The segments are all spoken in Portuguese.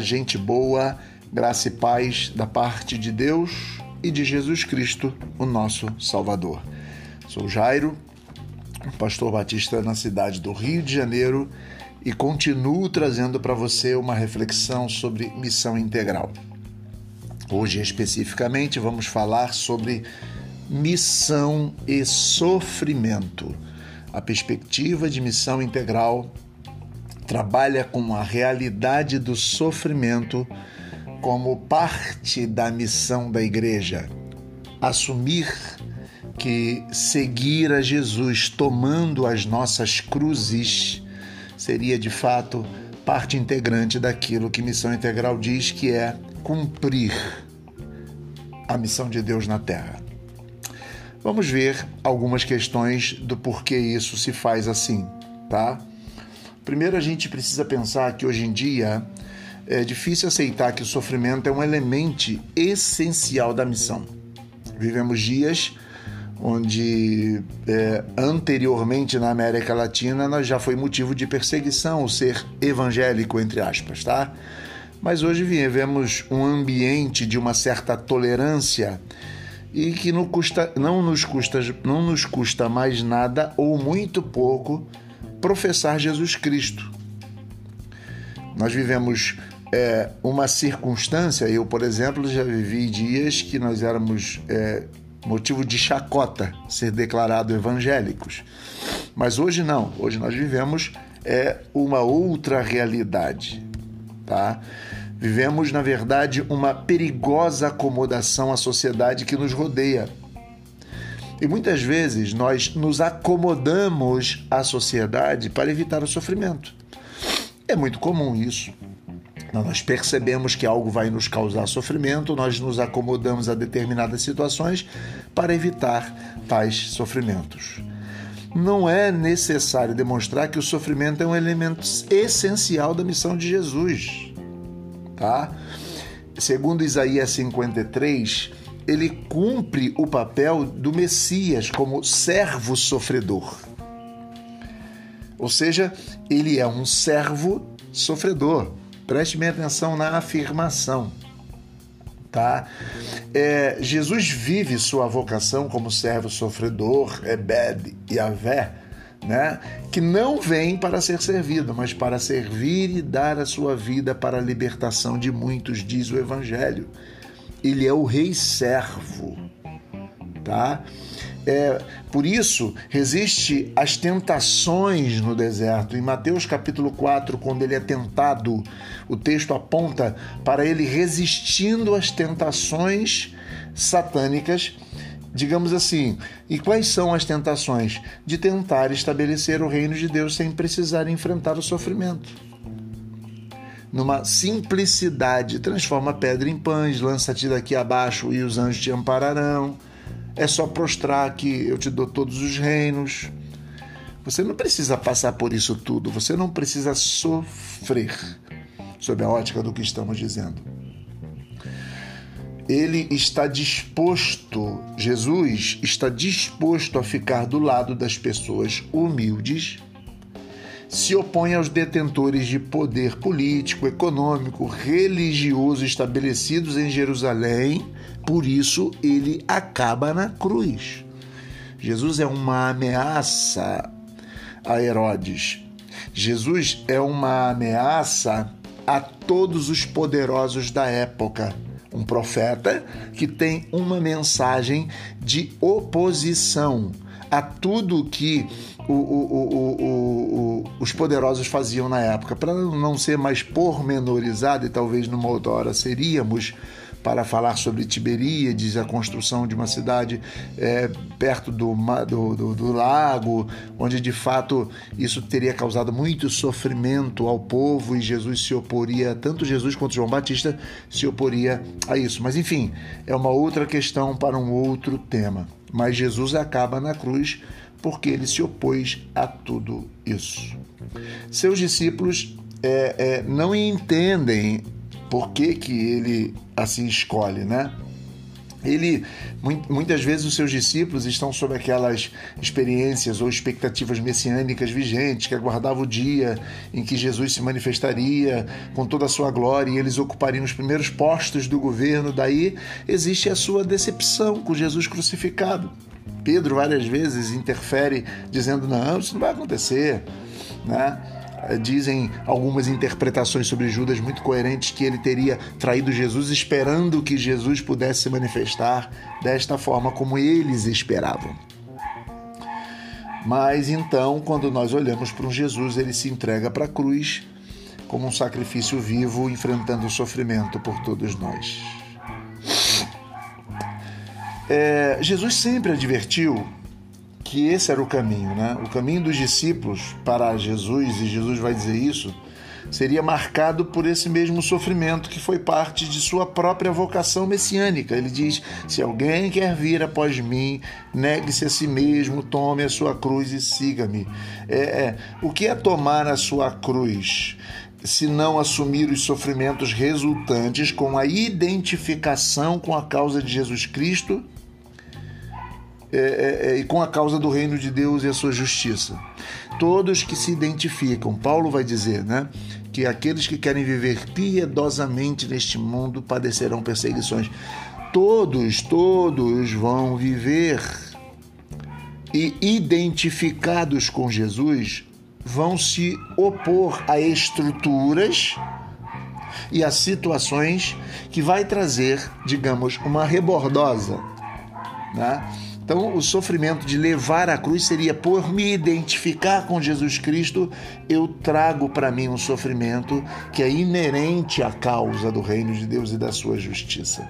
Gente boa, graça e paz da parte de Deus e de Jesus Cristo, o nosso Salvador. Sou Jairo, pastor batista na cidade do Rio de Janeiro e continuo trazendo para você uma reflexão sobre missão integral. Hoje, especificamente, vamos falar sobre missão e sofrimento. A perspectiva de missão integral trabalha com a realidade do sofrimento como parte da missão da igreja. Assumir que seguir a Jesus tomando as nossas cruzes seria de fato parte integrante daquilo que missão integral diz que é cumprir a missão de Deus na terra. Vamos ver algumas questões do porquê isso se faz assim, tá? Primeiro, a gente precisa pensar que hoje em dia é difícil aceitar que o sofrimento é um elemento essencial da missão. Vivemos dias onde é, anteriormente na América Latina já foi motivo de perseguição o ser evangélico entre aspas, tá? Mas hoje vivemos um ambiente de uma certa tolerância e que não, custa, não, nos custa, não nos custa mais nada ou muito pouco professar Jesus Cristo. Nós vivemos é, uma circunstância, eu, por exemplo, já vivi dias que nós éramos é, motivo de chacota ser declarado evangélicos. Mas hoje não, hoje nós vivemos é, uma outra realidade. Tá? Vivemos, na verdade, uma perigosa acomodação à sociedade que nos rodeia e muitas vezes nós nos acomodamos à sociedade para evitar o sofrimento. É muito comum isso. Nós percebemos que algo vai nos causar sofrimento, nós nos acomodamos a determinadas situações para evitar tais sofrimentos. Não é necessário demonstrar que o sofrimento é um elemento essencial da missão de Jesus, tá? Segundo Isaías 53, ele cumpre o papel do Messias como servo sofredor. Ou seja, ele é um servo sofredor. Preste bem atenção na afirmação. Tá? É, Jesus vive sua vocação como servo sofredor, Ebed e Avé, né? que não vem para ser servido, mas para servir e dar a sua vida para a libertação de muitos, diz o Evangelho ele é o rei servo, tá? É, por isso, resiste às tentações no deserto. Em Mateus capítulo 4, quando ele é tentado, o texto aponta para ele resistindo às tentações satânicas, digamos assim. E quais são as tentações? De tentar estabelecer o reino de Deus sem precisar enfrentar o sofrimento numa simplicidade. Transforma a pedra em pães, lança-te daqui abaixo e os anjos te ampararão. É só prostrar que eu te dou todos os reinos. Você não precisa passar por isso tudo, você não precisa sofrer, sob a ótica do que estamos dizendo. Ele está disposto, Jesus está disposto a ficar do lado das pessoas humildes se opõe aos detentores de poder político, econômico, religioso estabelecidos em Jerusalém, por isso ele acaba na cruz. Jesus é uma ameaça a Herodes. Jesus é uma ameaça a todos os poderosos da época. Um profeta que tem uma mensagem de oposição a tudo que o, o, o, os poderosos faziam na época. Para não ser mais pormenorizado, e talvez numa outra hora seríamos, para falar sobre Tiberíades, a construção de uma cidade é, perto do, do, do, do, lago, onde de fato isso teria causado muito sofrimento ao povo e Jesus se oporia, tanto Jesus quanto João Batista se oporia a isso. Mas enfim, é uma outra questão para um outro tema. Mas Jesus acaba na cruz porque ele se opôs a tudo isso. Seus discípulos é, é, não entendem por que, que ele assim escolhe, né? ele muitas vezes os seus discípulos estão sob aquelas experiências ou expectativas messiânicas vigentes que aguardavam o dia em que Jesus se manifestaria com toda a sua glória e eles ocupariam os primeiros postos do governo. Daí existe a sua decepção com Jesus crucificado. Pedro várias vezes interfere dizendo: "Não, isso não vai acontecer", né? Eh, dizem algumas interpretações sobre Judas muito coerentes que ele teria traído Jesus esperando que Jesus pudesse se manifestar desta forma como eles esperavam. Mas então, quando nós olhamos para um Jesus, ele se entrega para a cruz como um sacrifício vivo, enfrentando o sofrimento por todos nós. É, Jesus sempre advertiu que esse era o caminho, né? O caminho dos discípulos para Jesus, e Jesus vai dizer isso, seria marcado por esse mesmo sofrimento que foi parte de sua própria vocação messiânica. Ele diz: Se alguém quer vir após mim, negue-se a si mesmo, tome a sua cruz e siga-me. É, é, o que é tomar a sua cruz? Se não assumir os sofrimentos resultantes com a identificação com a causa de Jesus Cristo é, é, e com a causa do reino de Deus e a sua justiça. Todos que se identificam, Paulo vai dizer, né? Que aqueles que querem viver piedosamente neste mundo padecerão perseguições. Todos, todos vão viver e identificados com Jesus vão se opor a estruturas e a situações que vai trazer, digamos, uma rebordosa, né? Então, o sofrimento de levar a cruz seria por me identificar com Jesus Cristo, eu trago para mim um sofrimento que é inerente à causa do reino de Deus e da sua justiça.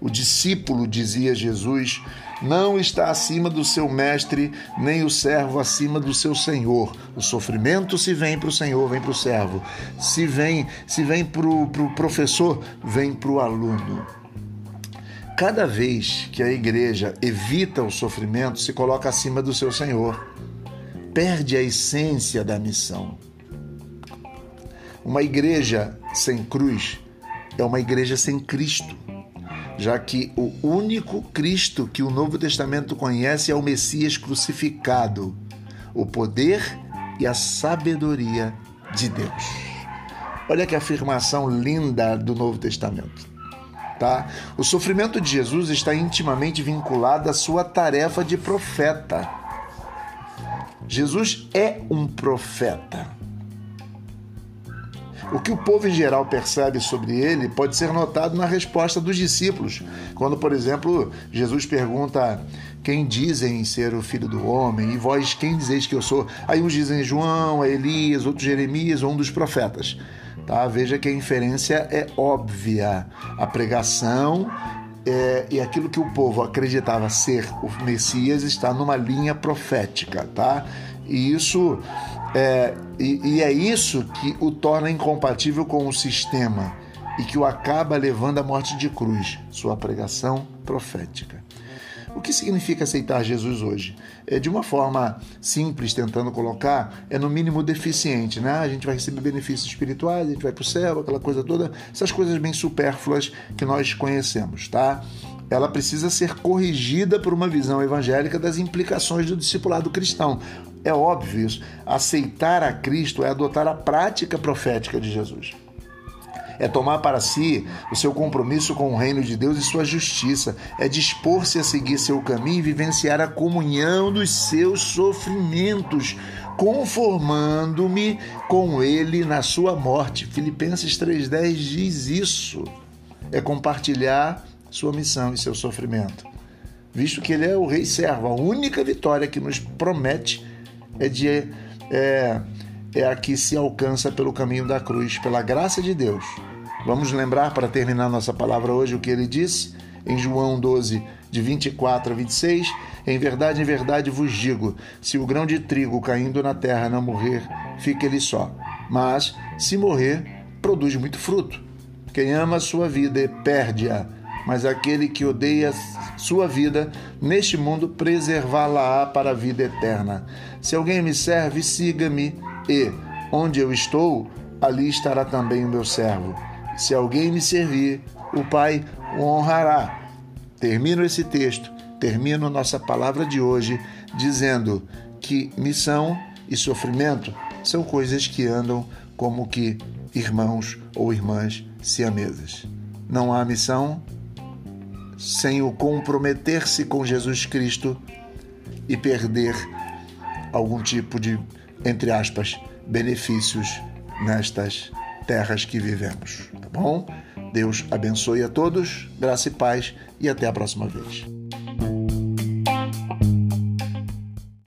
O discípulo, dizia Jesus, não está acima do seu mestre, nem o servo acima do seu senhor. O sofrimento se vem para o senhor, vem para o servo. Se vem, se vem para o pro professor, vem para o aluno. Cada vez que a igreja evita o sofrimento, se coloca acima do seu Senhor, perde a essência da missão. Uma igreja sem cruz é uma igreja sem Cristo, já que o único Cristo que o Novo Testamento conhece é o Messias crucificado, o poder e a sabedoria de Deus. Olha que afirmação linda do Novo Testamento tá? O sofrimento de Jesus está intimamente vinculado à sua tarefa de profeta. Jesus é um profeta. O que o povo em geral percebe sobre ele pode ser notado na resposta dos discípulos, quando, por exemplo, Jesus pergunta: Quem dizem ser o filho do homem? E vós quem dizeis que eu sou? Aí uns dizem João, Elias, outros Jeremias ou um dos profetas. Tá? Veja que a inferência é óbvia. A pregação é, e aquilo que o povo acreditava ser o Messias está numa linha profética, tá? E isso é, e, e é isso que o torna incompatível com o sistema e que o acaba levando à morte de cruz, sua pregação profética. O que significa aceitar Jesus hoje? É, de uma forma simples, tentando colocar, é no mínimo deficiente, né? A gente vai receber benefícios espirituais, a gente vai para o céu, aquela coisa toda, essas coisas bem supérfluas que nós conhecemos, tá? Ela precisa ser corrigida por uma visão evangélica das implicações do discipulado cristão. É óbvio isso. Aceitar a Cristo é adotar a prática profética de Jesus é tomar para si o seu compromisso com o reino de Deus e sua justiça, é dispor-se a seguir seu caminho e vivenciar a comunhão dos seus sofrimentos, conformando-me com ele na sua morte. Filipenses 3:10 diz isso. É compartilhar sua missão e seu sofrimento. Visto que ele é o rei servo, a única vitória que nos promete é de é, é a que se alcança pelo caminho da cruz, pela graça de Deus. Vamos lembrar, para terminar nossa palavra hoje, o que ele disse em João 12, de 24 a 26. Em verdade, em verdade vos digo: se o grão de trigo caindo na terra não morrer, fica ele só. Mas, se morrer, produz muito fruto. Quem ama a sua vida perde-a, mas aquele que odeia sua vida neste mundo preservá-la-á para a vida eterna. Se alguém me serve, siga-me e, onde eu estou, ali estará também o meu servo. Se alguém me servir, o Pai o honrará. termino esse texto, termino nossa palavra de hoje dizendo que missão e sofrimento são coisas que andam como que irmãos ou irmãs siamesas. Não há missão sem o comprometer-se com Jesus Cristo e perder algum tipo de, entre aspas, benefícios nestas terras que vivemos. Tá bom? Deus abençoe a todos, graça e paz e até a próxima vez.